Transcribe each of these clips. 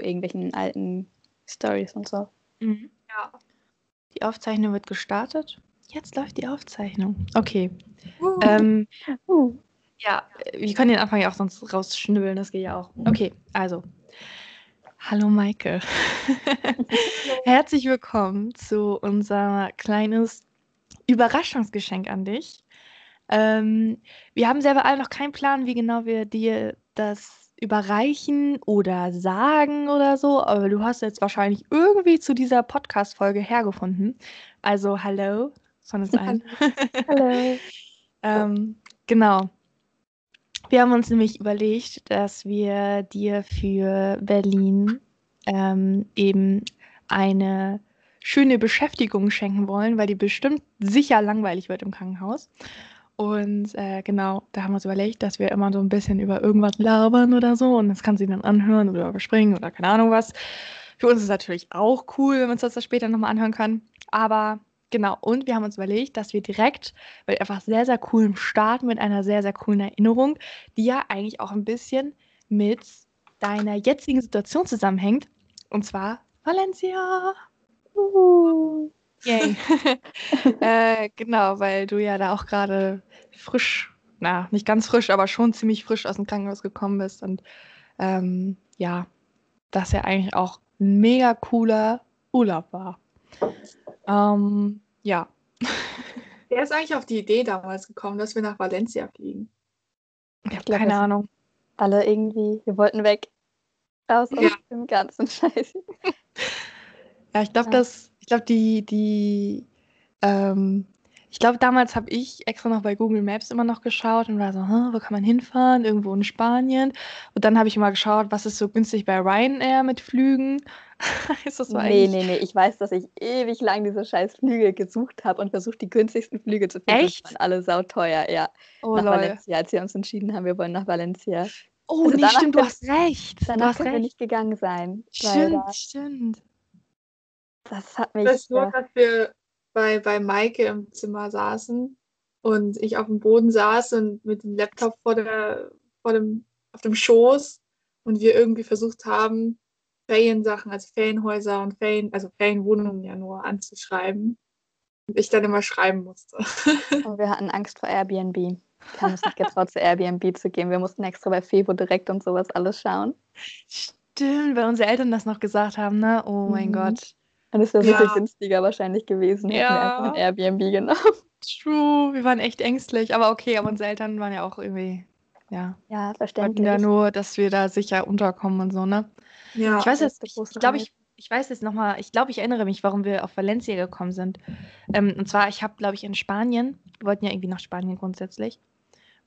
irgendwelchen alten Stories und so. Mhm. Ja. Die Aufzeichnung wird gestartet. Jetzt läuft die Aufzeichnung. Okay. Uh. Ähm, uh. Ja, wir können den Anfang ja auch sonst rausschnibbeln, das geht ja auch. Okay, also. Hallo Maike. Herzlich willkommen zu unser kleines Überraschungsgeschenk an dich. Ähm, wir haben selber alle noch keinen Plan, wie genau wir dir das überreichen oder sagen oder so, aber du hast jetzt wahrscheinlich irgendwie zu dieser Podcast-Folge hergefunden. Also, hallo von uns allen. hallo. ähm, genau. Wir haben uns nämlich überlegt, dass wir dir für Berlin ähm, eben eine schöne Beschäftigung schenken wollen, weil die bestimmt sicher langweilig wird im Krankenhaus. Und äh, genau, da haben wir uns überlegt, dass wir immer so ein bisschen über irgendwas labern oder so. Und das kann sie dann anhören oder überspringen oder keine Ahnung was. Für uns ist es natürlich auch cool, wenn man uns das später nochmal anhören kann. Aber genau, und wir haben uns überlegt, dass wir direkt, weil einfach sehr, sehr cool starten mit einer sehr, sehr coolen Erinnerung, die ja eigentlich auch ein bisschen mit deiner jetzigen Situation zusammenhängt. Und zwar Valencia. Uh. Yay. äh, genau, weil du ja da auch gerade frisch, na, nicht ganz frisch, aber schon ziemlich frisch aus dem Krankenhaus gekommen bist. Und ähm, ja, das ja eigentlich auch ein mega cooler Urlaub war. Ähm, ja. Wer ist eigentlich auf die Idee damals gekommen, dass wir nach Valencia fliegen? Ich habe keine Ahnung. Alle irgendwie, wir wollten weg. Raus ja. aus dem ganzen Scheiß. ja, ich glaube, ja. das ich glaube, die, die, ähm, ich glaube, damals habe ich extra noch bei Google Maps immer noch geschaut und war so, wo kann man hinfahren? Irgendwo in Spanien. Und dann habe ich mal geschaut, was ist so günstig bei Ryanair mit Flügen. ist das so nee, nee, nee. Ich weiß, dass ich ewig lang diese scheiß Flüge gesucht habe und versucht, die günstigsten Flüge zu finden. Echt? Die waren alle sauteuer, ja. Oh, nach Leute. Valencia, als wir uns entschieden haben, wir wollen nach Valencia. Oh, also nee, stimmt, du hast recht. Danach können wir nicht gegangen sein. Stimmt, stimmt. Das hat mich. Das nur, dass wir bei, bei Maike im Zimmer saßen und ich auf dem Boden saß und mit dem Laptop vor, der, vor dem, auf dem Schoß und wir irgendwie versucht haben, Feriensachen, also Ferienhäuser und Ferien, also Ferienwohnungen ja nur anzuschreiben. Und ich dann immer schreiben musste. Und wir hatten Angst vor Airbnb. Wir haben uns nicht getraut, zu Airbnb zu gehen. Wir mussten extra bei Fevo direkt und sowas alles schauen. Stimmt, weil unsere Eltern das noch gesagt haben, ne? Oh mein mhm. Gott. Und es wäre ja. viel günstiger wahrscheinlich gewesen. Hätten ja. wir einfach ein Airbnb genommen. True, wir waren echt ängstlich. Aber okay, aber unsere Eltern waren ja auch irgendwie, ja. Ja, verständlich. ja nur, dass wir da sicher unterkommen und so, ne? Ja. Ich weiß jetzt, ich, ich glaube, ich, ich weiß jetzt nochmal, ich glaube, ich erinnere mich, warum wir auf Valencia gekommen sind. Ähm, und zwar, ich habe, glaube ich, in Spanien, wir wollten ja irgendwie nach Spanien grundsätzlich.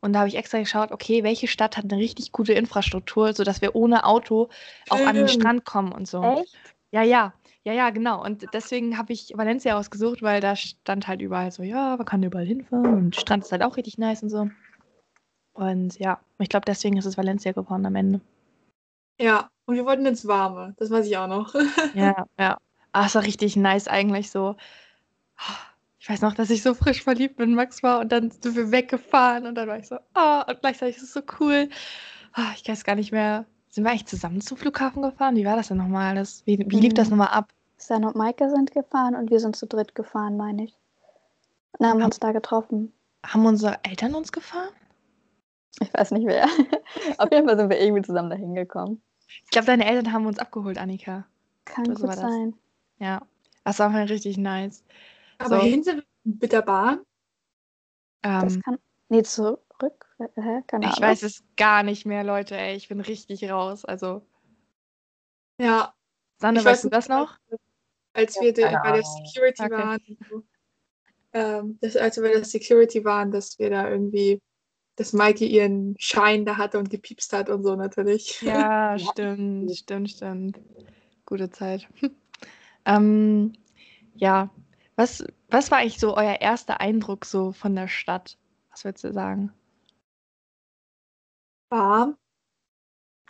Und da habe ich extra geschaut, okay, welche Stadt hat eine richtig gute Infrastruktur, sodass wir ohne Auto auch an den Strand kommen und so. Echt? Ja, ja. Ja, ja, genau. Und deswegen habe ich Valencia ausgesucht, weil da stand halt überall so, ja, man kann überall hinfahren und Strand ist halt auch richtig nice und so. Und ja, ich glaube, deswegen ist es Valencia geworden am Ende. Ja, und wir wollten ins Warme, das weiß ich auch noch. ja, ja. Ah, es war richtig nice eigentlich so. Ich weiß noch, dass ich so frisch verliebt in Max war und dann sind wir weggefahren und dann war ich so, oh, und gleichzeitig ist es so cool. Oh, ich weiß gar nicht mehr, sind wir eigentlich zusammen zum Flughafen gefahren? Wie war das denn nochmal alles? Wie, wie lief das mhm. nochmal ab? Stan und Maike sind gefahren und wir sind zu dritt gefahren, meine ich. Und dann haben wir uns da getroffen. Haben unsere Eltern uns gefahren? Ich weiß nicht wer. Auf jeden Fall sind wir irgendwie zusammen dahin gekommen. Ich glaube, deine Eltern haben uns abgeholt, Annika. Kann gut so sein. Ja, das war mal richtig nice. Aber so. hin sind wir mit der Bahn? Ähm, das kann. Nee, zurück. Hä? Keine ich weiß es gar nicht mehr, Leute, ey. Ich bin richtig raus. Also. Ja. Sanne, weißt du das noch? Als wir de, bei der Security okay. waren, ähm, das, als wir bei der Security waren, dass wir da irgendwie, dass Maike ihren Schein da hatte und gepiepst hat und so natürlich. Ja, stimmt, stimmt, stimmt. Gute Zeit. ähm, ja, was, was war eigentlich so euer erster Eindruck so von der Stadt? Was würdest du sagen? Warm.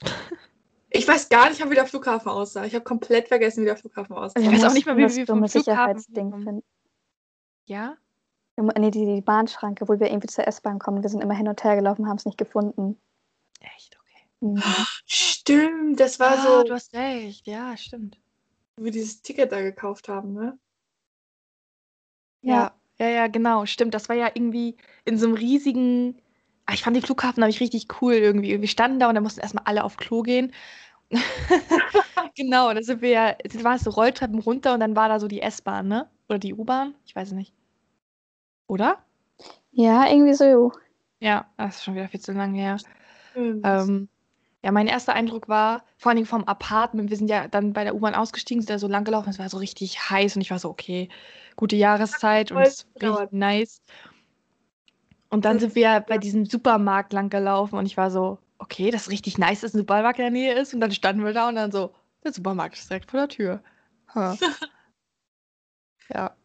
Ich weiß gar nicht, wie der Flughafen aussah. Ich habe komplett vergessen, wie der Flughafen aussah. Ich weiß auch nicht mehr, wie wir vom Sicherheitsding finden. Ja? Nee, die, die Bahnschranke, wo wir irgendwie zur S-Bahn kommen. Wir sind immer hin und her gelaufen, haben es nicht gefunden. Echt, okay. Mhm. Stimmt, das war ah, so, du hast recht. Ja, stimmt. wie wir dieses Ticket da gekauft haben, ne? Ja, ja, ja, genau, stimmt. Das war ja irgendwie in so einem riesigen. Ah, ich fand den Flughafen nämlich richtig cool irgendwie. Wir standen da und da mussten erstmal alle auf Klo gehen. genau, da sind wir ja, da war es so Rolltreppen runter und dann war da so die S-Bahn, ne? Oder die U-Bahn? Ich weiß es nicht. Oder? Ja, irgendwie so. Ja, das ist schon wieder viel zu lange her. Ähm, ja, mein erster Eindruck war, vor allen Dingen vom Apartment, wir sind ja dann bei der U-Bahn ausgestiegen, sind da so lang gelaufen, es war so richtig heiß und ich war so, okay, gute Jahreszeit und es richtig nice. Und dann sind wir bei diesem Supermarkt lang gelaufen und ich war so, okay, das ist richtig nice, dass ein Supermarkt in der Nähe ist. Und dann standen wir da und dann so, der Supermarkt ist direkt vor der Tür. Ha. ja.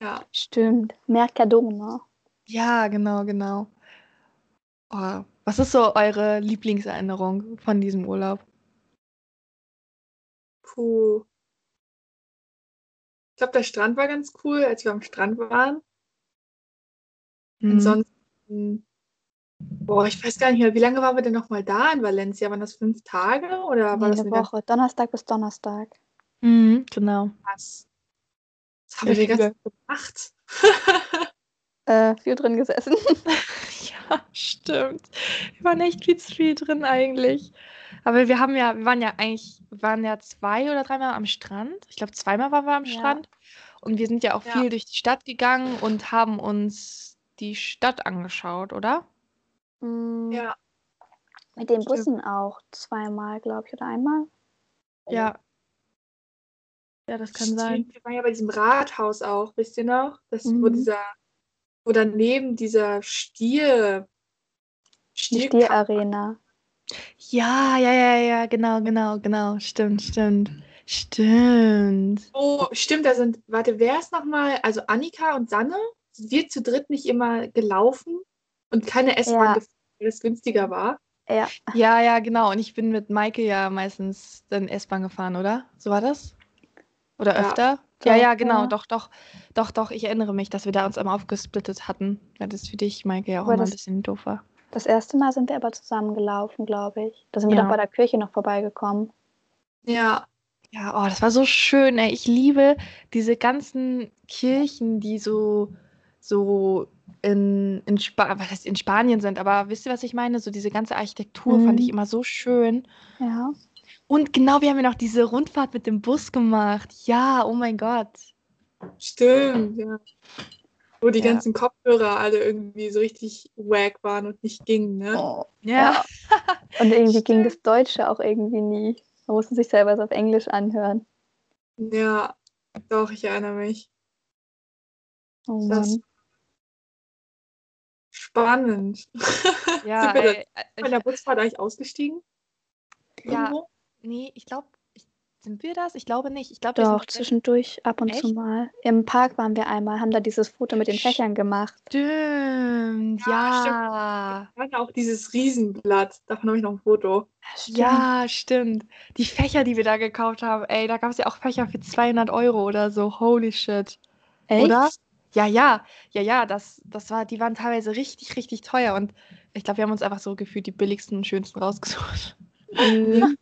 ja. Stimmt. Mercadona. Ja, genau, genau. Oh, was ist so eure Lieblingserinnerung von diesem Urlaub? Puh. Ich glaube, der Strand war ganz cool, als wir am Strand waren. Hm. Ansonsten, boah, ich weiß gar nicht mehr, wie lange waren wir denn noch mal da in Valencia? Waren das fünf Tage oder Nee, war das eine Woche. Donnerstag bis Donnerstag. Mhm, genau. Was? Was haben wir Tag gemacht? Äh, viel drin gesessen. Ja, stimmt. Wir waren echt viel zu viel drin eigentlich. Aber wir haben ja, wir waren ja eigentlich, wir waren ja zwei oder dreimal am Strand. Ich glaube, zweimal waren wir am Ja. Strand. Und wir sind ja auch Ja. viel durch die Stadt gegangen und haben uns die Stadt angeschaut, oder? Mm, Ja, Mit den Stimmt. Bussen auch zweimal, glaube ich, oder einmal. Ja. Ja, das kann sein. stimmt. Wir waren ja bei diesem Rathaus auch, wisst ihr noch? Das, wo Mhm. dieser, wo daneben dieser Stier, Die Stier Stierarena. Ja, ja, ja, ja, genau, genau, genau. Stimmt, stimmt. Stimmt. Oh, stimmt, da sind, warte, wer ist nochmal? Also Annika und Sanne, wir zu dritt nicht immer gelaufen und keine S-Bahn Ja. gefahren, weil es günstiger war? Ja, Ja, ja, genau. Und ich bin mit Maike ja meistens dann S-Bahn gefahren, oder? So war das? Oder Ja. öfter? Ja, ja, genau. ja. Doch, doch. Doch, doch. Ich erinnere mich, dass wir da uns einmal aufgesplittet hatten. Weil das für dich, Maike, ja auch Aber immer ein das- bisschen doof war. das erste Mal sind wir aber zusammen gelaufen, glaube ich. Da sind wir Ja. doch bei der Kirche noch vorbeigekommen. Ja, Ja, oh, das war so schön, ey. Ich liebe diese ganzen Kirchen, die so, so in, in, Spa was heißt in Spanien sind. Aber wisst ihr, was ich meine? So diese ganze Architektur fand ich Mhm. immer so schön. Ja. Und genau, wir haben ja noch diese Rundfahrt mit dem Bus gemacht. Ja, oh mein Gott. stimmt, ja. Wo die Ja. ganzen Kopfhörer alle irgendwie so richtig wack waren und nicht gingen, ne? Oh. Ja. Und irgendwie ging das Deutsche auch irgendwie nie. Man musste sich selber so auf Englisch anhören. Ja, doch, ich erinnere mich. Oh Das Mann. Spannend. Ja, Sind wir äh, bei der Busfahrt eigentlich ausgestiegen? ja, Irgendwo? nee, ich glaube, sind wir das? Ich glaube nicht. Ich glaube, Doch, zwischendurch ab und zu Echt? mal. Im Park waren wir einmal, haben da dieses Foto mit den Fächern gemacht. Stimmt, Ja, ja. War auch dieses Riesenblatt. Davon habe ich noch ein Foto. Stimmt. Ja, stimmt. Die Fächer, die wir da gekauft haben, ey, da gab es ja auch Fächer für 200 Euro oder so. Holy shit. Echt? Oder? Ja, ja, ja, ja, das, das war, die waren teilweise richtig, richtig teuer und ich glaube, wir haben uns einfach so gefühlt die billigsten und schönsten rausgesucht. Mhm.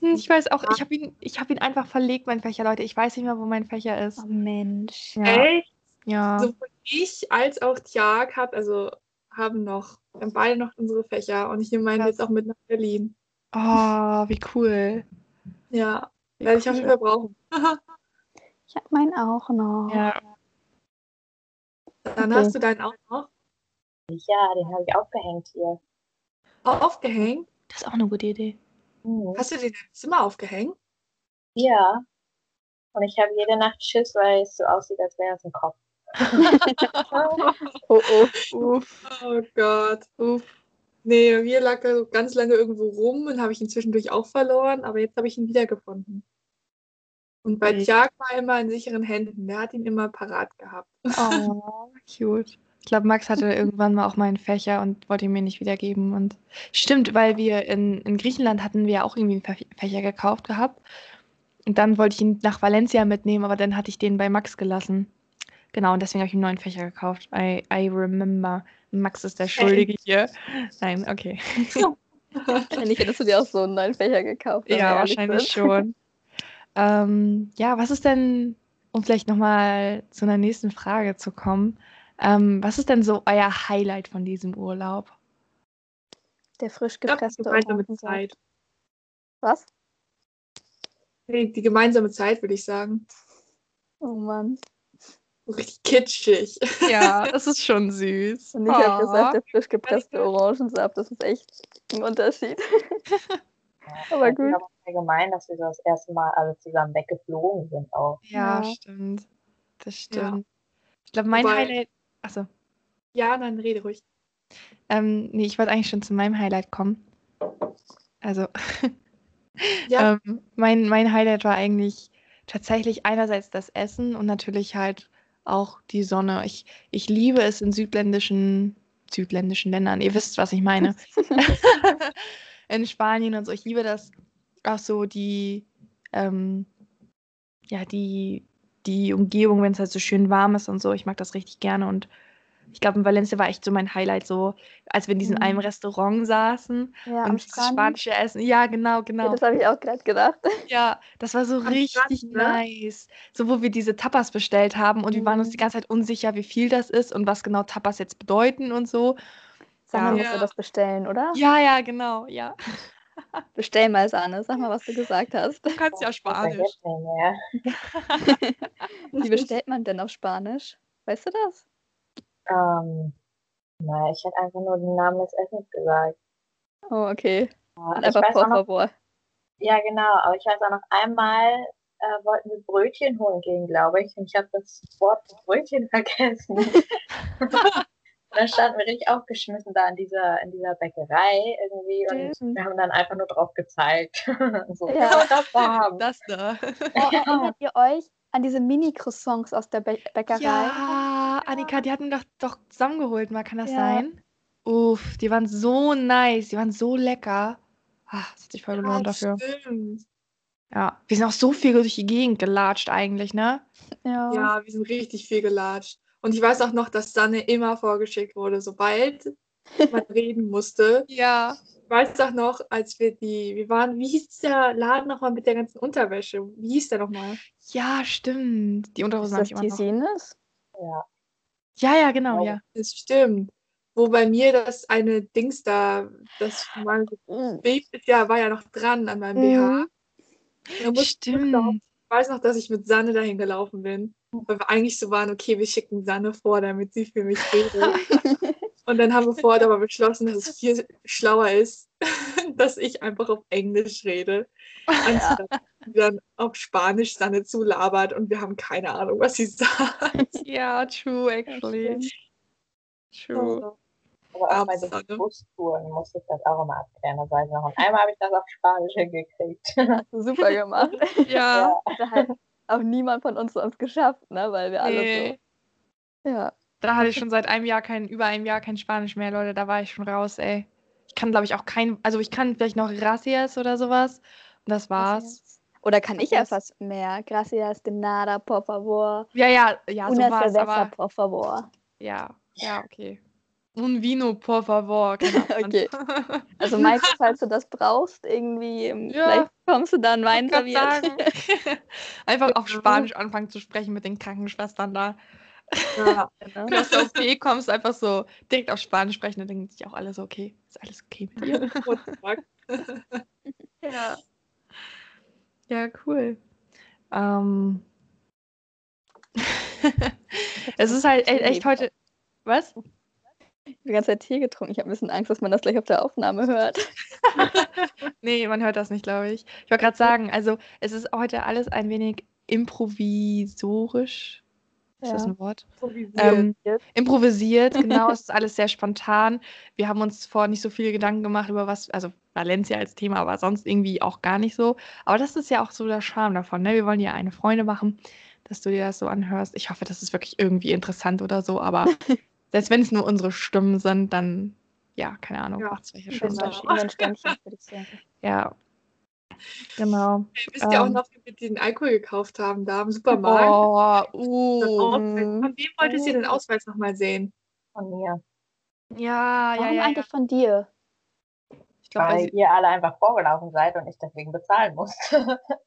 Hm, Ich weiß auch, ich habe ihn, ich habe ihn einfach verlegt, mein Fächer, Leute. Ich weiß nicht mehr, wo mein Fächer ist. Oh Mensch. Ja, Echt? ja. Sowohl ich als auch Tiag hat, also haben noch, wir haben beide noch unsere Fächer und ich nehme meinen jetzt auch mit nach Berlin. Oh, wie cool. Ja, Wie werde ich auf jeden. Fall brauchen. Ich habe meinen auch noch. Ja, Dann Okay. hast du deinen auch noch Ja, den habe ich aufgehängt hier. aufgehängt. das ist auch eine gute Idee. Mhm. Hast du den im Zimmer aufgehängt? Ja. Und ich habe jede Nacht Schiss, weil es so aussieht, als wäre es ein Kopf. Oh, oh. Uff, Oh Gott. uff. Nee, mir lag er so ganz lange irgendwo rum und habe ich ihn zwischendurch auch verloren, aber jetzt habe ich ihn wiedergefunden. Und bei Okay. Tiag war er immer in sicheren Händen. Der hat ihn immer parat gehabt. Oh, cute. Ich glaube, Max hatte irgendwann mal auch meinen Fächer und wollte ihn mir nicht wiedergeben. Und stimmt, weil wir in, in Griechenland hatten wir auch irgendwie einen Fä- Fächer gekauft gehabt. Und dann wollte ich ihn nach Valencia mitnehmen, aber dann hatte ich den bei Max gelassen. Genau, und deswegen habe ich ihm einen neuen Fächer gekauft. I, I remember. Max ist der Schuldige hier. Nein, okay. Wahrscheinlich hättest du dir auch so einen neuen Fächer gekauft. Ja, wahrscheinlich schon. Ähm, ja, was ist denn, um vielleicht nochmal zu einer nächsten Frage zu kommen, ähm, was ist denn so euer Highlight von diesem Urlaub? Der frisch Ich glaube, die gepresste gemeinsame Orangensaft. Zeit. Was? Nee, die gemeinsame Zeit, würde ich sagen. Oh Mann. Richtig kitschig. Ja, das ist schon süß. Und ich habe Oh. gesagt, der frisch gepresste Orangensaft, das ist echt ein Unterschied. Aber Ich gut. glaube allgemein, dass wir so das erste Mal alle zusammen weggeflogen sind auch. Ja, Ja. stimmt. Das Ja. stimmt. Ich glaube, mein Wobei- Highlight. Achso. Ja, dann rede ruhig. Ähm, nee, ich wollte eigentlich schon zu meinem Highlight kommen. Also, Ja, ähm, mein, mein Highlight war eigentlich tatsächlich einerseits das Essen und natürlich halt auch die Sonne. Ich, ich liebe es in südländischen, südländischen Ländern. Ihr wisst, was ich meine. in Spanien und so. Ich liebe das auch so die, ähm, ja, die, die Umgebung, wenn es halt so schön warm ist und so. Ich mag das richtig gerne und ich glaube, in Valencia war echt so mein Highlight, so als wir in diesem Mhm. einem Restaurant saßen Ja, und dieses spanische Essen. Ja, genau, Ja, genau. das habe ich auch gerade gedacht. Ja, das war so Am richtig Strand, ne? nice. So, wo wir diese Tapas bestellt haben und wir waren uns die Mhm. ganze Zeit unsicher, wie viel das ist und was genau Tapas jetzt bedeuten und so. Sanne Ja. musste Ja. das bestellen, oder? Ja, ja, genau, ja. Bestell mal, Sanne. Sag mal, was du gesagt hast. Du kannst ja Spanisch. Wie bestellt man denn auf Spanisch? Weißt du das? Ähm, na, ich hätte einfach nur den Namen des Essens gesagt. Oh, okay. Ja, einfach auch noch, favor. ja, genau, aber ich weiß auch noch einmal, äh, wollten wir Brötchen holen gehen, glaube ich, und ich habe das Wort Brötchen vergessen. Und dann standen wir richtig aufgeschmissen da in dieser, in dieser Bäckerei irgendwie und Stimmt. wir haben dann einfach nur drauf gezeigt. so, Ja. ja, das da haben. Das da. Oh, erinnert ihr euch an diese Mini-Croissants aus der Bä Bäckerei? Ja, Annika, die hatten doch, doch zusammengeholt mal, kann das Ja. sein? Uff, die waren so nice, die waren so lecker. Ah, das hat sich voll gelohnt dafür. stimmt. Ja, wir sind auch so viel durch die Gegend gelatscht eigentlich, ne? Ja. Ja, wir sind richtig viel gelatscht. Und ich weiß auch noch, dass Sanne immer vorgeschickt wurde, sobald man reden musste. Ja. Ich weiß auch noch, als wir die, wir waren, wie hieß der Laden nochmal mit der ganzen Unterwäsche? Wie hieß der nochmal? Ja, stimmt. Die Unterhosen habe das ich immer noch. Tisines? Ja. Ja, ja, genau, ja. Das stimmt. Wo bei mir das eine Dings da, das mein Mhm. Baby ja, war ja noch dran an meinem BH. Mhm. Musste ich noch- Stimmt. Ich weiß noch, dass ich mit Sanne dahin gelaufen bin. Weil wir eigentlich so waren, okay, wir schicken Sanne vor, damit sie für mich redet. Und dann haben wir vorher aber beschlossen, dass es viel schlauer ist, dass ich einfach auf Englisch rede, anstatt sie dann auf Spanisch Sanne zulabert und wir haben keine Ahnung, was sie sagt. Ja, true, actually. True. Aber auch bei den Bustouren musste ich das auch immer abklären. Das weiß ich noch. Und einmal habe ich das auf Spanisch hingekriegt. Hast du super gemacht. Ja. Hat auch niemand von uns sonst geschafft, ne? Weil wir alle Nee. so. Ja. Da hatte ich schon seit einem Jahr kein, über einem Jahr kein Spanisch mehr, Leute. Da war ich schon raus, ey. Ich kann, glaube ich, auch kein, also ich kann vielleicht noch Gracias oder sowas. Und das war's. Oder kann ich ja fast mehr? Gracias de nada, por favor. Ja, ja, ja, so Una war's, cerveza, aber por favor. ja, ja, okay. Un vino, por favor. Okay. Also Michael, falls du das brauchst, irgendwie, ähm, Ja. vielleicht kommst du dann Wein serviert. sagen. Einfach auf Spanisch anfangen zu sprechen mit den Krankenschwestern da. Ja, Ne? Wenn du aus der OP kommst, einfach so direkt auf Spanisch sprechen, dann denken sich auch alle so, okay, ist alles okay mit dir? Ja. Ja, cool. Ähm. es ist halt echt heute. Was? Ich habe die ganze Zeit Tee getrunken. Ich habe ein bisschen Angst, dass man das gleich auf der Aufnahme hört. Nee, man hört das nicht, glaube ich. Ich wollte gerade sagen, also es ist heute alles ein wenig improvisorisch. Ist das Ja. ein Wort? improvisiert. Ähm, improvisiert, genau. es ist alles sehr spontan. Wir haben uns vor nicht so viele Gedanken gemacht über was, also Valencia als Thema, aber sonst irgendwie auch gar nicht so. Aber das ist ja auch so der Charme davon. Ne? Wir wollen dir eine Freunde machen, dass du dir das so anhörst. Ich hoffe, das ist wirklich irgendwie interessant oder so, aber selbst wenn es nur unsere Stimmen sind, dann, ja, keine Ahnung, Ja, macht es welche schon. Genau. Ja. Genau. Hey, wisst ihr auch ähm, noch, wie wir den Alkohol gekauft haben, da im Supermarkt? Oh, uh. Von wem wolltest ihr den Ausweis nochmal sehen? Von mir. Ja, ja, Warum ja. ja. eigentlich von dir? Ich glaube, Weil ihr alle einfach vorgelaufen seid und ich deswegen bezahlen musste.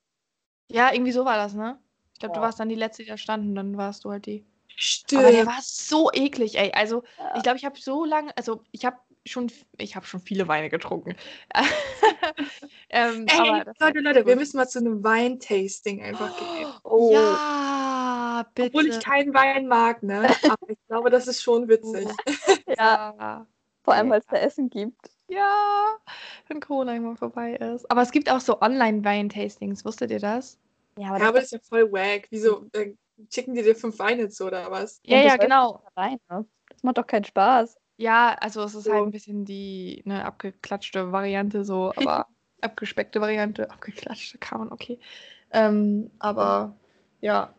ja, irgendwie so war das, ne? Ich glaube, du Ja. warst dann die letzte, die da stand und dann warst du halt die. Stimmt. Aber der war so eklig, ey. Also, Ja. ich glaube, ich habe so lange, also ich habe schon, ich habe schon viele Weine getrunken. ähm, Ey, das Leute, Leute, wir müssen mal zu einem Weintasting einfach gehen. Oh, Ja, bitte. Obwohl ich keinen Wein mag, ne? Aber ich glaube, das ist schon witzig. ja, vor allem, weil es da Essen gibt. Ja, wenn Corona irgendwann vorbei ist. Aber es gibt auch so Online-Wein-Tastings, wusstet ihr das? Ja, aber Ja, aber das ist ja voll wack. Wieso äh, schicken die dir fünf Weine zu oder was? Ja, ja, genau. alleine. Das macht doch keinen Spaß. Ja, also es ist So. halt ein bisschen die ne, abgeklatschte Variante so, aber abgespeckte Variante, abgeklatschte kann man, okay. Ähm, aber ja,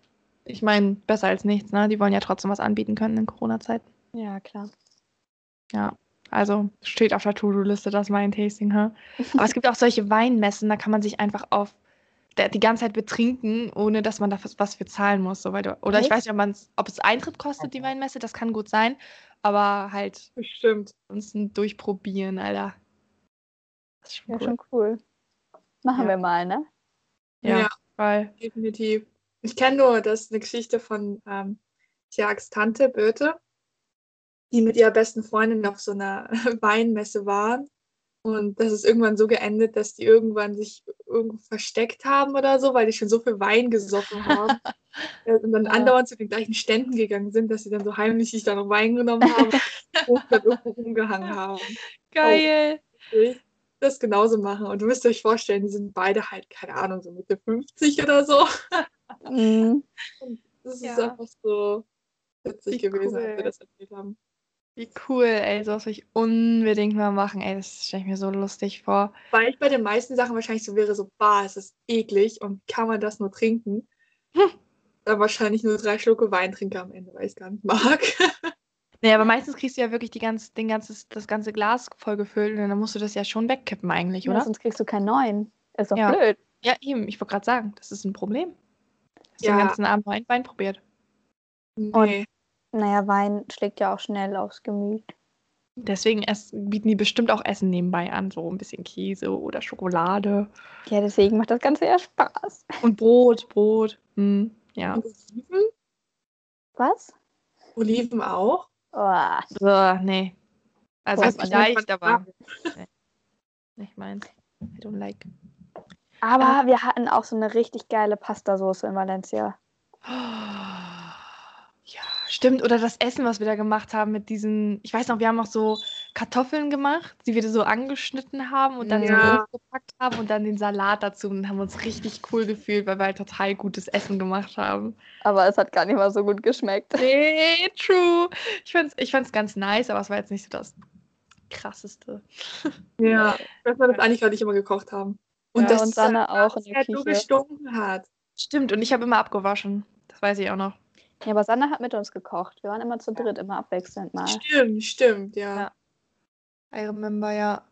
ich meine, besser als nichts, ne? Die wollen ja trotzdem was anbieten können in Corona-Zeiten. Ja, klar. Ja, also steht auf der To-Do-Liste das Weintasting, ha? Aber es gibt auch solche Weinmessen, da kann man sich einfach auf die ganze Zeit betrinken, ohne dass man da was, für zahlen muss. So, weil du, oder ich Echt? weiß nicht, ob, es Eintritt kostet, die Weinmesse, das kann gut sein, aber halt Bestimmt. uns ein Durchprobieren, Alter. Das ist schon Ja, cool. schon cool. Machen Ja. wir mal, ne? Ja, Ja. weil. Definitiv. Ich kenne nur, das ist eine Geschichte von ähm, Tiags Tante Birte, die mit ihrer besten Freundin auf so einer Weinmesse waren. Und das ist irgendwann so geendet, dass die irgendwann sich irgendwo versteckt haben oder so, weil die schon so viel Wein gesoffen haben. Und dann Ja. andauernd zu den gleichen Ständen gegangen sind, dass sie dann so heimlich sich da noch Wein genommen haben und dann irgendwo rumgehangen haben. Geil. Das genauso machen. Und du müsst euch vorstellen, die sind beide halt, keine Ahnung, so Mitte 50 oder so. Mhm. Das ist Ja. einfach so witzig Wie gewesen, als cool. wir das erzählt haben. Wie cool, ey. Sowas will ich unbedingt mal machen. Ey, das stelle ich mir so lustig vor. Weil ich bei den meisten Sachen wahrscheinlich so wäre, so, bah, es ist eklig und kann man das nur trinken? Hm. Dann wahrscheinlich nur drei Schlucke Wein trinke am Ende, weil ich es gar nicht mag. Nee, aber meistens kriegst du ja wirklich die ganze, den ganzes, das ganze Glas voll gefüllt und dann musst du das ja schon wegkippen eigentlich, Ja, oder? sonst kriegst du keinen neuen. Ist doch Ja. blöd. Ja, eben. Ich wollte gerade sagen, das ist ein Problem. Hast Ja. den ganzen Abend nur ein Wein probiert. nee. Naja, Wein schlägt ja auch schnell aufs Gemüt. Deswegen ess, bieten die bestimmt auch Essen nebenbei an, so ein bisschen Käse oder Schokolade. Ja, deswegen macht das Ganze ja Spaß. Und Brot, Brot. Hm, ja. Und Oliven? Was? Oliven auch? Oh, So, nee. Also man vielleicht, aber nee. nicht meins. I don't like. aber wir hatten auch so eine richtig geile Pastasauce in Valencia. Ja, stimmt. Oder das Essen, was wir da gemacht haben mit diesen, ich weiß noch, wir haben auch so Kartoffeln gemacht, die wir so angeschnitten haben und dann Ja. so gepackt haben und dann den Salat dazu und haben uns richtig cool gefühlt, weil wir halt total gutes Essen gemacht haben. Aber es hat gar nicht mal so gut geschmeckt. Nee, true. Ich fand's, ich fand's ganz nice, aber es war jetzt nicht so das krasseste. Ja. Dass wir das eigentlich gar nicht immer gekocht haben. Und Ja, das und Sanne auch in der Küche. gestunken hat. Stimmt, und ich habe immer abgewaschen. Das weiß ich auch noch. Ja, aber Sanne hat mit uns gekocht. Wir waren immer zu dritt, immer abwechselnd mal. Stimmt, stimmt, ja. Ja. I remember, ja.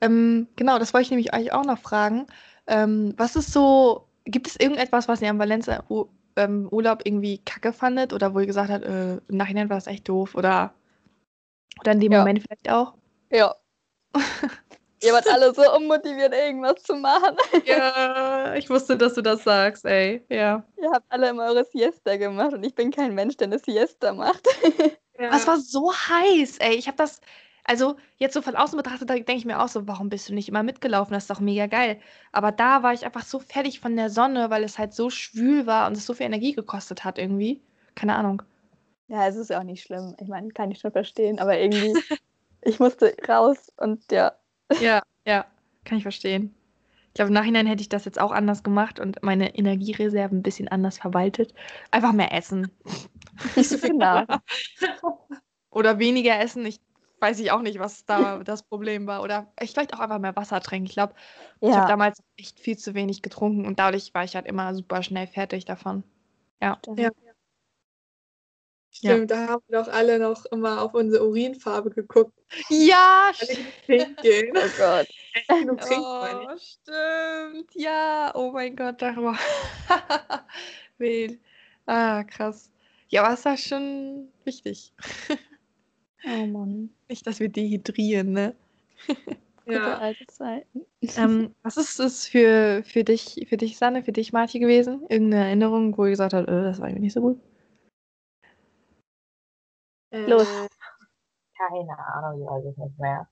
Ähm, genau, das wollte ich nämlich eigentlich auch noch fragen. Ähm, was ist so, gibt es irgendetwas, was ihr am Valencia U ähm, Urlaub irgendwie kacke fandet oder wo ihr gesagt habt, äh, im Nachhinein war das echt doof oder, oder in dem Ja. Moment vielleicht auch? Ja. Ihr wart alle so unmotiviert, irgendwas zu machen. Ja, ich wusste, dass du das sagst, ey. Ja. Ihr habt alle immer eure Siesta gemacht und ich bin kein Mensch, der eine Siesta macht. ja. Das war so heiß, ey. Ich habe das, also jetzt so von außen betrachtet, da denke ich mir auch so, warum bist du nicht immer mitgelaufen? Das ist doch mega geil. Aber da war ich einfach so fertig von der Sonne, weil es halt so schwül war und es so viel Energie gekostet hat irgendwie. Keine Ahnung. Ja, es ist ja auch nicht schlimm. Ich meine, kann ich schon verstehen, aber irgendwie, ich musste raus und ja. Ja, ja, kann ich verstehen. Ich glaube, im Nachhinein hätte ich das jetzt auch anders gemacht und meine Energiereserven ein bisschen anders verwaltet. Einfach mehr essen. nicht so viel Genau. Oder weniger essen. Ich weiß ich auch nicht, was da das Problem war. Oder ich vielleicht auch einfach mehr Wasser trinken. Ich glaube, ich habe Ja, damals echt viel zu wenig getrunken und dadurch war ich halt immer super schnell fertig davon. stimmt. Ja. Stimmt, da haben wir doch alle noch immer auf unsere Urinfarbe geguckt. Ja, gehen. Oh Gott. Oh, stimmt. Ja, oh mein Gott, darüber. Wild. Ah, krass. Ja, aber es war schon wichtig. Oh Mann. Nicht, dass wir dehydrieren, ne? Gute Ja. alte Zeiten. Ähm, was ist es für, für dich, für dich, Sanne, für dich, Marti, gewesen? Irgendeine Erinnerung, wo ihr gesagt habt, äh, das war irgendwie nicht so gut? Äh, Los. Keine Ahnung, ich weiß es nicht mehr.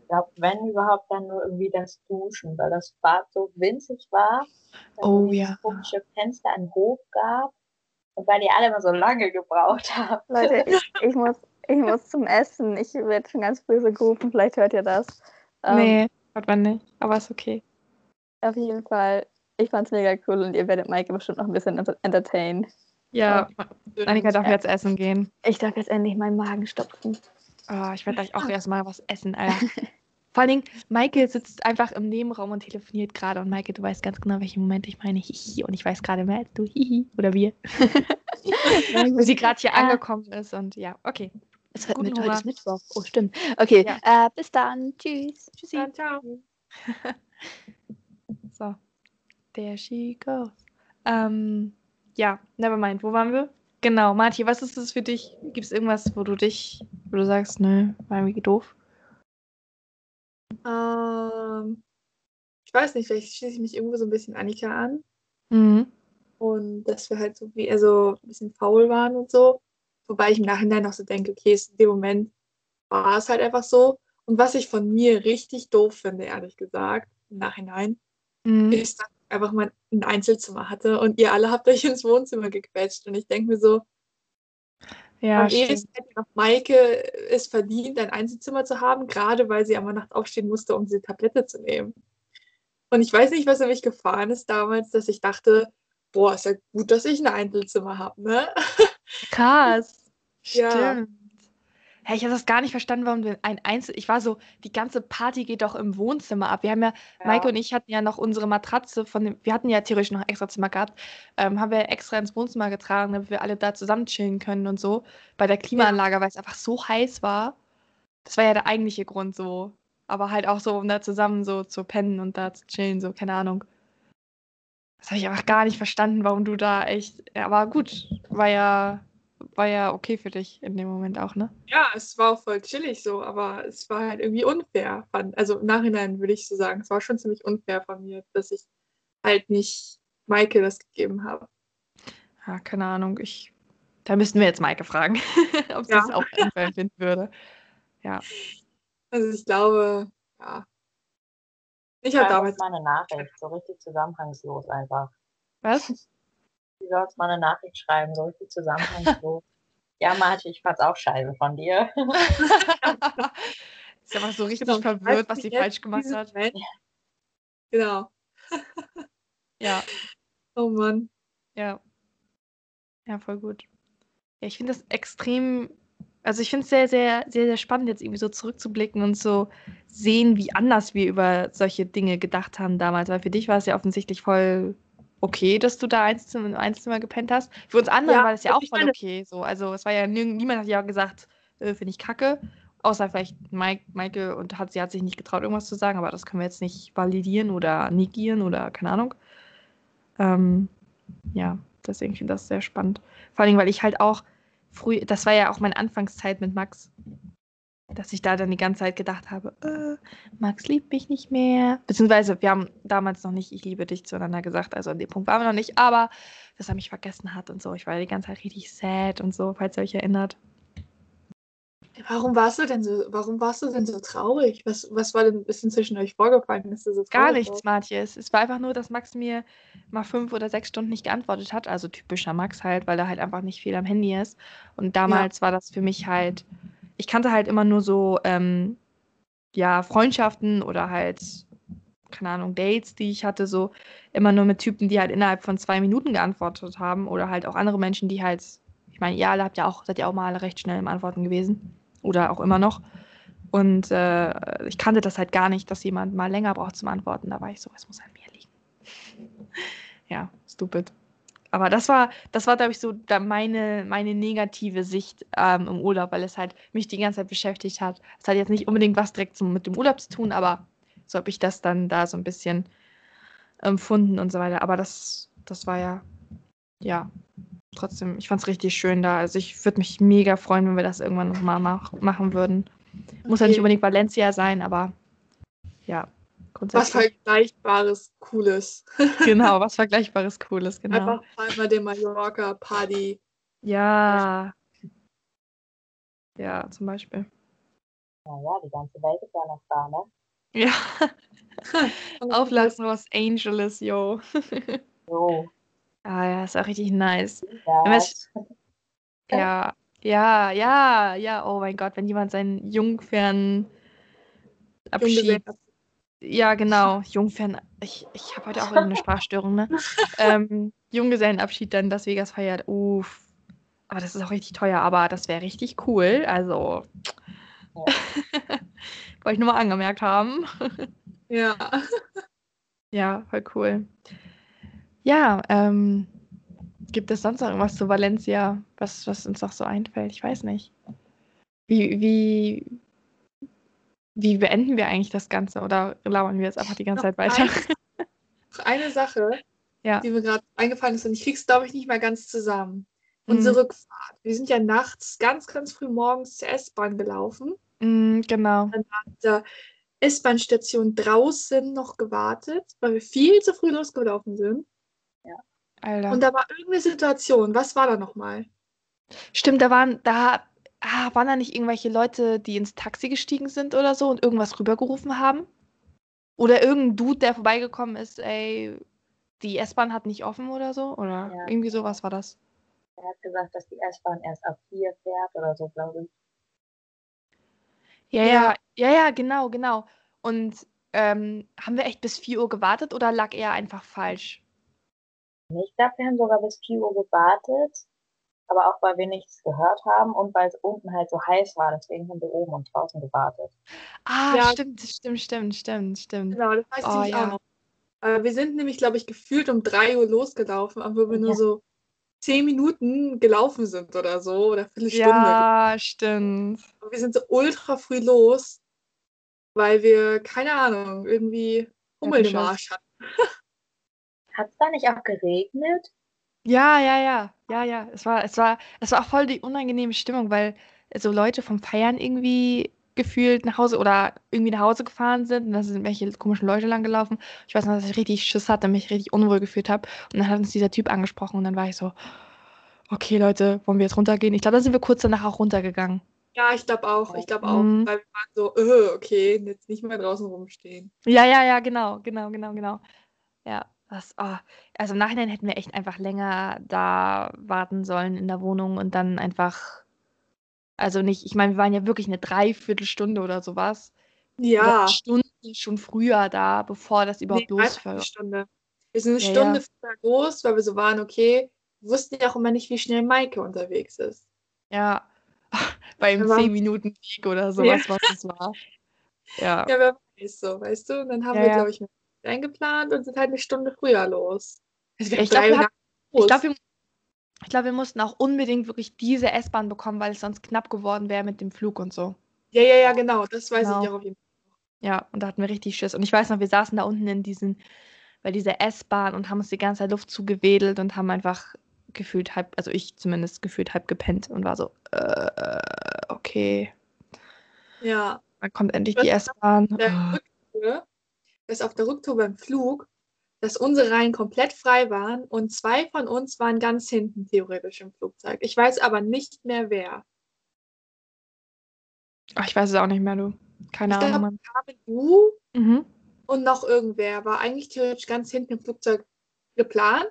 Ich glaube, wenn überhaupt, dann nur irgendwie das Duschen, weil das Bad so winzig war. Oh es ja. komische Fenster im Hof gab. Und weil die alle immer so lange gebraucht haben. Leute, ich, ich, muss, ich muss zum Essen. Ich werde schon ganz böse gerufen. Vielleicht hört ihr das. Ähm, nee, hört man nicht, aber ist okay. Auf jeden Fall. Ich fand's mega cool und ihr werdet Maike bestimmt noch ein bisschen enter- entertainen. Ja, Annika darf Ja. jetzt essen gehen. Ich darf jetzt endlich meinen Magen stopfen. Oh, ich werde gleich auch erstmal was essen, Alter. Vor allen Dingen, Maike sitzt einfach im Nebenraum und telefoniert gerade. Und Maike, du weißt ganz genau, welchen Moment ich meine. Hihi. Und ich weiß gerade mehr als du. Hihi. Oder wir. Wie sie gerade hier Ah. angekommen ist. Und ja, okay. Es wird mit, heute ist Mittwoch. Oh, stimmt. Okay, Ja. äh, bis dann. Tschüss. Tschüssi. Dann, ciao. So. There she goes. Ähm, ja, nevermind. Wo waren wir? Genau, Marti, was ist das für dich? Gibt es irgendwas, wo du dich, wo du sagst, nö, war irgendwie doof? Ähm, ich weiß nicht, vielleicht schließe ich mich irgendwo so ein bisschen Annika an. Mhm. Und dass wir halt so wie, also ein bisschen faul waren und so. Wobei ich im Nachhinein auch so denke, okay, in dem Moment war es halt einfach so. Und was ich von mir richtig doof finde, ehrlich gesagt, im Nachhinein, Mhm. ist, dass einfach mal ein Einzelzimmer hatte und ihr alle habt euch ins Wohnzimmer gequetscht. Und ich denke mir so, Ja, am ehesten noch Maike es verdient, ein Einzelzimmer zu haben, gerade weil sie einmal Nacht aufstehen musste, um diese Tablette zu nehmen. Und ich weiß nicht, was in mich gefahren ist damals, dass ich dachte, boah, ist ja gut, dass ich ein Einzelzimmer habe, ne? Krass. Ja. Stimmt. Hey, ich habe das gar nicht verstanden, warum wir ein Einzel. Ich war so, die ganze Party geht doch im Wohnzimmer ab. Wir haben ja, Maike und ich hatten ja noch unsere Matratze von dem, wir hatten ja theoretisch noch ein extra Zimmer gehabt, ähm, haben wir extra ins Wohnzimmer getragen, damit wir alle da zusammen chillen können und so. Bei der Klimaanlage, weil es einfach so heiß war. Das war ja der eigentliche Grund so. Aber halt auch so, um da zusammen so zu pennen und da zu chillen, so, keine Ahnung. Das habe ich einfach gar nicht verstanden, warum du da echt. Ja, aber gut, war ja, war ja okay für dich in dem Moment auch, ne? Ja, es war auch voll chillig so, aber es war halt irgendwie unfair. Also im Nachhinein würde ich so sagen, es war schon ziemlich unfair von mir, dass ich halt nicht Maike das gegeben habe. Ja, keine Ahnung. Ich, da müssten wir jetzt Maike fragen, ob sie Ja. es auch unfair finden würde. Ja. Also ich glaube, ja. Ich habe damals damals mal eine Nachricht, so richtig zusammenhangslos einfach. Was? Du sollst mal eine Nachricht schreiben, so richtig zusammenhangslos. ja, Martin, ich fand's auch scheiße von dir. ist einfach so richtig Genau, verwirrt, was sie falsch gemacht hat. Moment- Genau. Ja, Oh Mann. ja. Ja, voll gut. Ja, ich finde das extrem, also ich finde es sehr, sehr, sehr, sehr spannend, jetzt irgendwie so zurückzublicken und so sehen, wie anders wir über solche Dinge gedacht haben damals. Weil für dich war es ja offensichtlich voll okay, dass du da Einzelzimmer, im Einzelzimmer gepennt hast. Für uns anderen Ja, war das ja also auch voll meine- okay. So. Also es war ja niemand hat ja gesagt, äh, finde ich kacke. Außer vielleicht Mike, Maike und hat, sie hat sich nicht getraut, irgendwas zu sagen, aber das können wir jetzt nicht validieren oder negieren oder keine Ahnung. Ähm, ja, deswegen finde ich das sehr spannend. Vor allem, weil ich halt auch früh, das war ja auch meine Anfangszeit mit Max, dass ich da dann die ganze Zeit gedacht habe, äh, Max liebt mich nicht mehr. Beziehungsweise wir haben damals noch nicht ich liebe dich zueinander gesagt, also an dem Punkt waren wir noch nicht, aber dass er mich vergessen hat und so. Ich war die ganze Zeit richtig sad und so, falls ihr euch erinnert. Warum warst du denn so, warum warst du denn so traurig? Was, was war denn ein bisschen zwischen euch vorgefallen, dass du so Gar nichts? Matthias. Es war einfach nur, dass Max mir mal fünf oder sechs Stunden nicht geantwortet hat. Also typischer Max halt, weil er halt einfach nicht viel am Handy ist. Und damals war das für mich halt, ich kannte halt immer nur so, ähm, ja, Freundschaften oder halt, keine Ahnung, Dates, die ich hatte, so immer nur mit Typen, die halt innerhalb von zwei Minuten geantwortet haben. Oder halt auch andere Menschen, die halt, ich meine, ihr alle habt ja auch, seid ja auch mal alle recht schnell im Antworten gewesen. Oder auch immer noch. Und äh, ich kannte das halt gar nicht, dass jemand mal länger braucht zum Antworten. Da war ich so, es muss an mir liegen. ja, stupid. Aber das war, das war, glaube ich, so da meine, meine negative Sicht ähm, im Urlaub, weil es halt mich die ganze Zeit beschäftigt hat. Es hat jetzt nicht unbedingt was direkt zum, mit dem Urlaub zu tun, aber so habe ich das dann da so ein bisschen empfunden und so weiter. Aber das, das war ja, ja, trotzdem, ich fand es richtig schön da. Also ich würde mich mega freuen, wenn wir das irgendwann nochmal mach, machen würden. Muss ja nicht Okay. unbedingt Valencia sein, aber ja, Was. Vergleichbares, Cooles. Genau, was Vergleichbares, Cooles, genau. Einfach Palma de Mallorca Party. Ja. Ja, zum Beispiel. Naja, die ganze Welt ist ja noch da, ne? Ja, auf Los Angeles, yo. So, Ah ja, ist auch richtig nice. ja. Ja, ja, ja, ja, oh mein Gott, wenn jemand seinen Jungfernabschied. Junggesellen- Ja, genau, Jungfern. Ich, ich habe heute auch eine Sprachstörung, ne? ähm, Junggesellenabschied dann Las Vegas feiert. Uff. Aber das ist auch richtig teuer, aber das wäre richtig cool. Also. Ja. Wollte ich nur mal angemerkt haben. Ja. Ja, voll cool. Ja, ähm, gibt es sonst noch irgendwas zu Valencia, was, was uns noch so einfällt? Ich weiß nicht. Wie, wie, wie beenden wir eigentlich das Ganze oder labern wir jetzt einfach die ganze Zeit weiter? Noch eine Sache, Ja. die mir gerade eingefallen ist und ich krieg's, glaube ich, nicht mehr ganz zusammen. Unsere Mhm. Rückfahrt. Wir sind ja nachts ganz, ganz früh morgens zur S-Bahn gelaufen. Mm, genau. der S-Bahn-Station draußen noch gewartet, weil wir viel zu früh losgelaufen sind. Alter. Und da war irgendeine Situation. Was war da nochmal? Stimmt, da waren, da ah, waren da nicht irgendwelche Leute, die ins Taxi gestiegen sind oder so und irgendwas rübergerufen haben? Oder irgendein Dude, der vorbeigekommen ist, ey, die S-Bahn hat nicht offen oder so? Oder Ja. irgendwie sowas war das. Er hat gesagt, dass die S-Bahn erst ab 4 fährt oder so, glaube ich. Ja, Ja. ja, ja, ja, genau, genau. Und ähm, haben wir echt bis 4 Uhr gewartet oder lag er einfach falsch? Ich glaube, wir haben sogar bis 4 Uhr gewartet, aber auch weil wir nichts gehört haben und weil es unten halt so heiß war, deswegen haben wir oben und draußen gewartet. Ah, Ja. stimmt, stimmt, stimmt, stimmt, stimmt. Genau, das weiß Oh, ich ja. auch noch. Aber wir sind nämlich, glaube ich, gefühlt um 3 Uhr losgelaufen, obwohl wir nur Ja. so 10 Minuten gelaufen sind oder so, oder Viertelstunde. Ja, stimmt. Und wir sind so ultra früh los, weil wir, keine Ahnung, irgendwie Hummel im. Arsch hatten. Hat es da nicht auch geregnet? Ja, ja, ja, ja, ja. Es war, es war, es war auch voll die unangenehme Stimmung, weil so Leute vom Feiern irgendwie gefühlt nach Hause oder irgendwie nach Hause gefahren sind und da sind welche komischen Leute lang gelaufen. Ich weiß noch, dass ich richtig Schiss hatte, mich richtig unwohl gefühlt habe. Und dann hat uns dieser Typ angesprochen und dann war ich so, okay, Leute, wollen wir jetzt runtergehen? Ich glaube, da sind wir kurz danach auch runtergegangen. Ja, ich glaube auch, ich glaube auch, Mhm. weil wir waren so, äh, okay, jetzt nicht mehr draußen rumstehen. Ja, ja, ja, genau, genau, genau, genau. Ja, das, oh, also im Nachhinein hätten wir echt einfach länger da warten sollen in der Wohnung und dann einfach, also nicht, ich meine, wir waren ja wirklich eine Dreiviertelstunde oder sowas. Ja, eine Stunde schon früher da, bevor das überhaupt nee, losfällt. Stunde. Wir sind eine Ja, Stunde ja. früher los, weil wir so waren, okay, wir wussten ja auch immer nicht, wie schnell Maike unterwegs ist. Ja, beim Wir waren- 10 Minuten Weg oder sowas, was es war. Ja, Ja, wer weiß so, weißt du? Und dann haben Ja, wir, ja. glaube ich, eingeplant und sind halt eine Stunde früher los. Also ich haben glaub, wir ich glaube, wir, ich glaub, wir mussten auch unbedingt wirklich diese S-Bahn bekommen, weil es sonst knapp geworden wäre mit dem Flug und so. Ja, ja, ja, genau, das weiß Genau. ich auch auf jeden Fall. Ja, und da hatten wir richtig Schiss. Und ich weiß noch, wir saßen da unten in diesen, bei dieser S-Bahn und haben uns die ganze Zeit Luft zugewedelt und haben einfach gefühlt halb, also ich zumindest gefühlt halb gepennt und war so, äh, okay, Ja. wann kommt endlich die S-Bahn? Oh. Dass auf der Rücktour beim Flug, dass unsere Reihen komplett frei waren und zwei von uns waren ganz hinten theoretisch im Flugzeug. Ich weiß aber nicht mehr wer. Ach, ich weiß es auch nicht mehr, du. Keine Ich Ahnung, glaub, Mann. Carmen, du Mhm. und noch irgendwer war eigentlich theoretisch ganz hinten im Flugzeug geplant.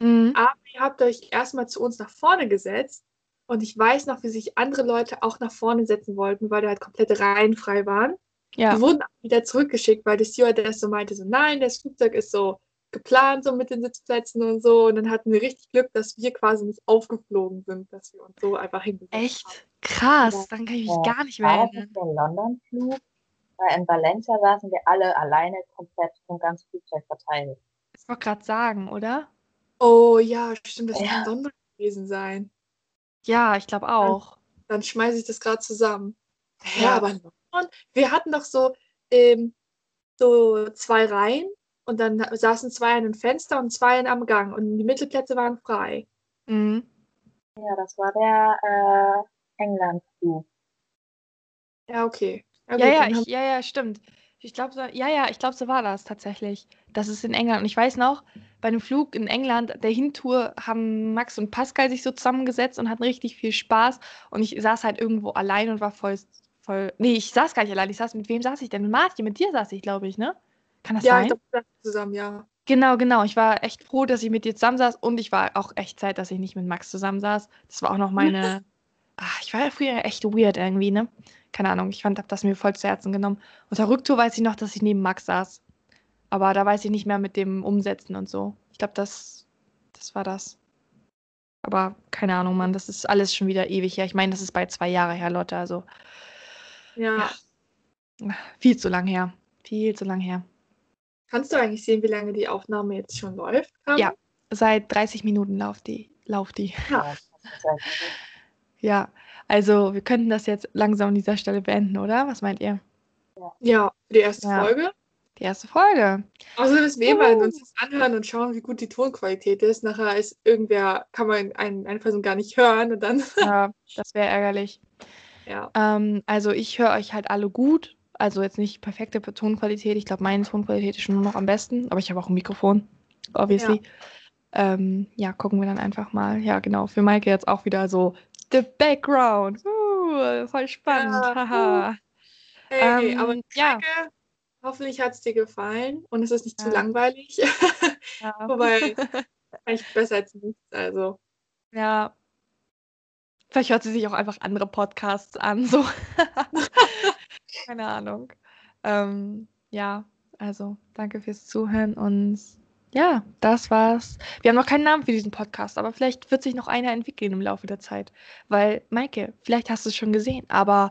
Mhm. Aber ihr habt euch erstmal zu uns nach vorne gesetzt. Und ich weiß noch, wie sich andere Leute auch nach vorne setzen wollten, weil da halt komplette Reihen frei waren. Ja, Die wurden auch wieder zurückgeschickt, weil die Stewardess so meinte, so nein, das Flugzeug ist so geplant, so mit den Sitzplätzen und so. Und dann hatten wir richtig Glück, dass wir quasi nicht aufgeflogen sind, dass wir uns so einfach hingesetzt haben. echt krass. Dann kann ich mich Ja, gar nicht mehr War das erinnern. nicht der London-Flug? Weil in Valencia saßen wir alle alleine komplett vom ganzen Flugzeug verteilt. Ich wollte gerade sagen, oder? Oh ja, stimmt, das Ja. kann London gewesen sein. Ja, ich glaube auch. Dann schmeiße ich das gerade zusammen. Ja, Ja. aber London, wir hatten doch so, ähm, so zwei Reihen und dann saßen zwei an den Fenster und zwei am Gang und die Mittelplätze waren frei. Mhm. Ja, das war der äh, England-Flug. Ja, okay. Ja, ja, dann ich, ja, ja, stimmt. Ich glaube, so, ja, ja, ich glaube, so war das tatsächlich. Das ist in England. Und ich weiß noch, bei einem Flug in England, der Hintour, haben Max und Pascal sich so zusammengesetzt und hatten richtig viel Spaß. Und ich saß halt irgendwo allein und war voll, voll. Nee, ich saß gar nicht allein. Ich saß, mit wem saß ich denn? Mit Martin, mit dir saß ich, glaube ich, ne? Kann das ja, sein? ich glaube, zusammen, ja. Genau, genau. Ich war echt froh, dass ich mit dir zusammen saß und ich war auch echt Zeit, dass ich nicht mit Max zusammen saß. Das war auch noch meine. Ach, ich war ja früher echt weird irgendwie, ne? Keine Ahnung. Ich fand, hab das mir voll zu Herzen genommen. Und der Rücktour weiß ich noch, dass ich neben Max saß. Aber da weiß ich nicht mehr mit dem Umsetzen und so. Ich glaube, das, das war das. Aber keine Ahnung, Mann. Das ist alles schon wieder ewig her. Ich meine, das ist bei zwei Jahre her, Lotte. Also Ja. Ja. viel zu lang her. Viel zu lang her. Kannst du eigentlich sehen, wie lange die Aufnahme jetzt schon läuft? Carmen? Ja. Seit 30 Minuten lauft die. Lauft die. Ja, ist. Ja, also wir könnten das jetzt langsam an dieser Stelle beenden, oder? Was meint ihr? Ja, für die erste Ja. Folge. Die erste Folge. Außerdem müssen wir mal Juhu. uns das anhören und schauen, wie gut die Tonqualität ist. Nachher ist irgendwer, kann man einen, eine Person gar nicht hören und dann, Ja, das wäre ärgerlich. Ja. Ähm, also ich höre euch halt alle gut. Also jetzt nicht perfekte Tonqualität. Ich glaube, meine Tonqualität ist schon noch am besten. Aber ich habe auch ein Mikrofon, obviously. Ja. Ähm, ja, gucken wir dann einfach mal. Ja, genau. Für Maike jetzt auch wieder so The Background. Uh, voll spannend. Ja, Haha. Hey, Ähm, aber ja. Maike, hoffentlich hat es dir gefallen und es ist nicht zu Ja. langweilig. ja. Wobei, eigentlich besser als nichts. Also, Ja. Vielleicht hört sie sich auch einfach andere Podcasts an, so. Keine Ahnung. Ähm, ja, also danke fürs Zuhören und ja, das war's. Wir haben noch keinen Namen für diesen Podcast, aber vielleicht wird sich noch einer entwickeln im Laufe der Zeit. Weil, Maike, vielleicht hast du es schon gesehen, aber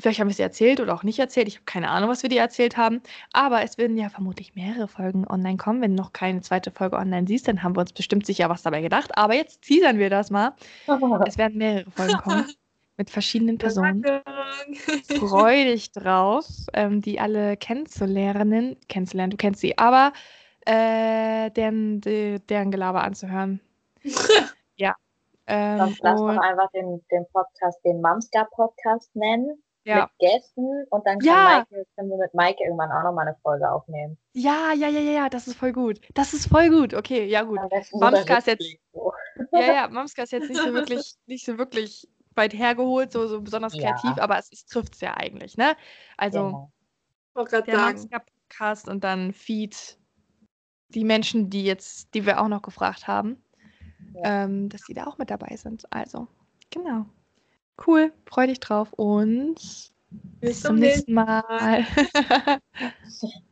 vielleicht haben wir es dir erzählt oder auch nicht erzählt. Ich habe keine Ahnung, was wir dir erzählt haben. Aber es werden ja vermutlich mehrere Folgen online kommen. Wenn du noch keine zweite Folge online siehst, dann haben wir uns bestimmt sicher was dabei gedacht. Aber jetzt teasern wir das mal. Es werden mehrere Folgen kommen mit verschiedenen Personen. Freu dich drauf, ähm, die alle kennenzulernen. Kennenzulernen, du kennst sie, aber äh, deren, de, deren Gelaber anzuhören. ja. Ähm, Sonst lass doch einfach den, den Podcast den Mamska Podcast nennen. Ja. Mit Gästen und dann kann Ja. Maike, können wir mit Maike irgendwann auch nochmal eine Folge aufnehmen. ja, ja, ja, ja, ja, das ist voll gut. Das ist voll gut. Okay, ja gut. Mamska ist jetzt- so. Ja, ja, Mamska ist jetzt nicht so wirklich, nicht so wirklich weit hergeholt, so, so besonders Ja. kreativ, aber es, es trifft es ja eigentlich, ne? Also Genau. Ich wollte gerade der sagen. Mamska Podcast und dann Feed die Menschen, die jetzt, die wir auch noch gefragt haben, ähm, dass die da auch mit dabei sind. Also, genau. Cool, freu dich drauf und bis, Bis zum nächsten Mal.